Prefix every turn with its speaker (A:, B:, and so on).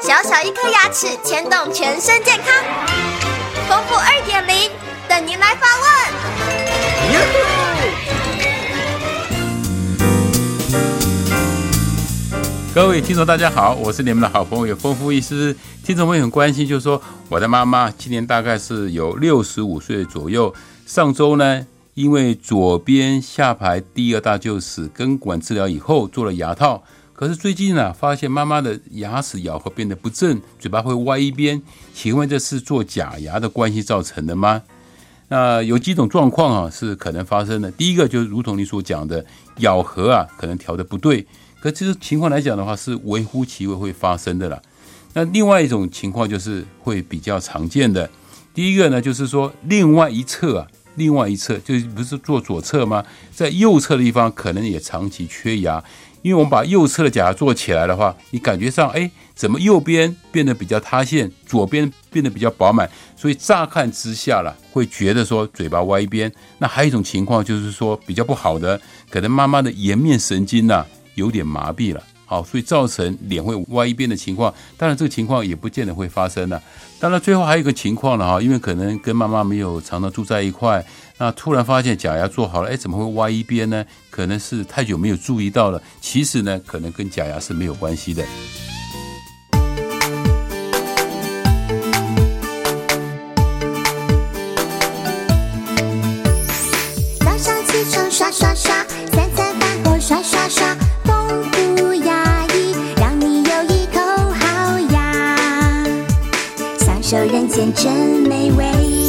A: 小小一颗牙齿牵动全身健康，丰富二点零等您来发
B: 问。各位听众，大家好，我是你们的好朋友丰富医师。听众朋友很关心，就是说我的妈妈今年大概是有六十五岁左右。上周呢，因为左边下排第二大臼齿根管治疗以后做了牙套。可是最近呢，发现妈妈的牙齿咬合变得不正，嘴巴会歪一边。请问这是做假牙的关系造成的吗？那有几种状况啊是可能发生的。第一个就是如同你所讲的，咬合啊可能调的不对。可这个情况来讲的话，是微乎其微会发生的啦。那另外一种情况就是会比较常见的。第一个呢，就是说另外一侧啊，另外一侧就不是做左侧吗？在右侧的地方可能也长期缺牙。因为我们把右侧的假牙做起来的话，你感觉上，哎，怎么右边变得比较塌陷，左边变得比较饱满？所以乍看之下了，会觉得说嘴巴歪一边。那还有一种情况就是说比较不好的，可能妈妈的颜面神经呐有点麻痹了。好所以造成脸会歪一边的情况当然这个情况也不见得会发生了。当然最后还有一个情况了哈因为可能跟妈妈没有常常住在一块那突然发现假牙做好了哎怎么会歪一边呢？可能是太久没有注意到了其实呢可能跟假牙是没有关系的。
C: 早上起床刷刷这人间真美味。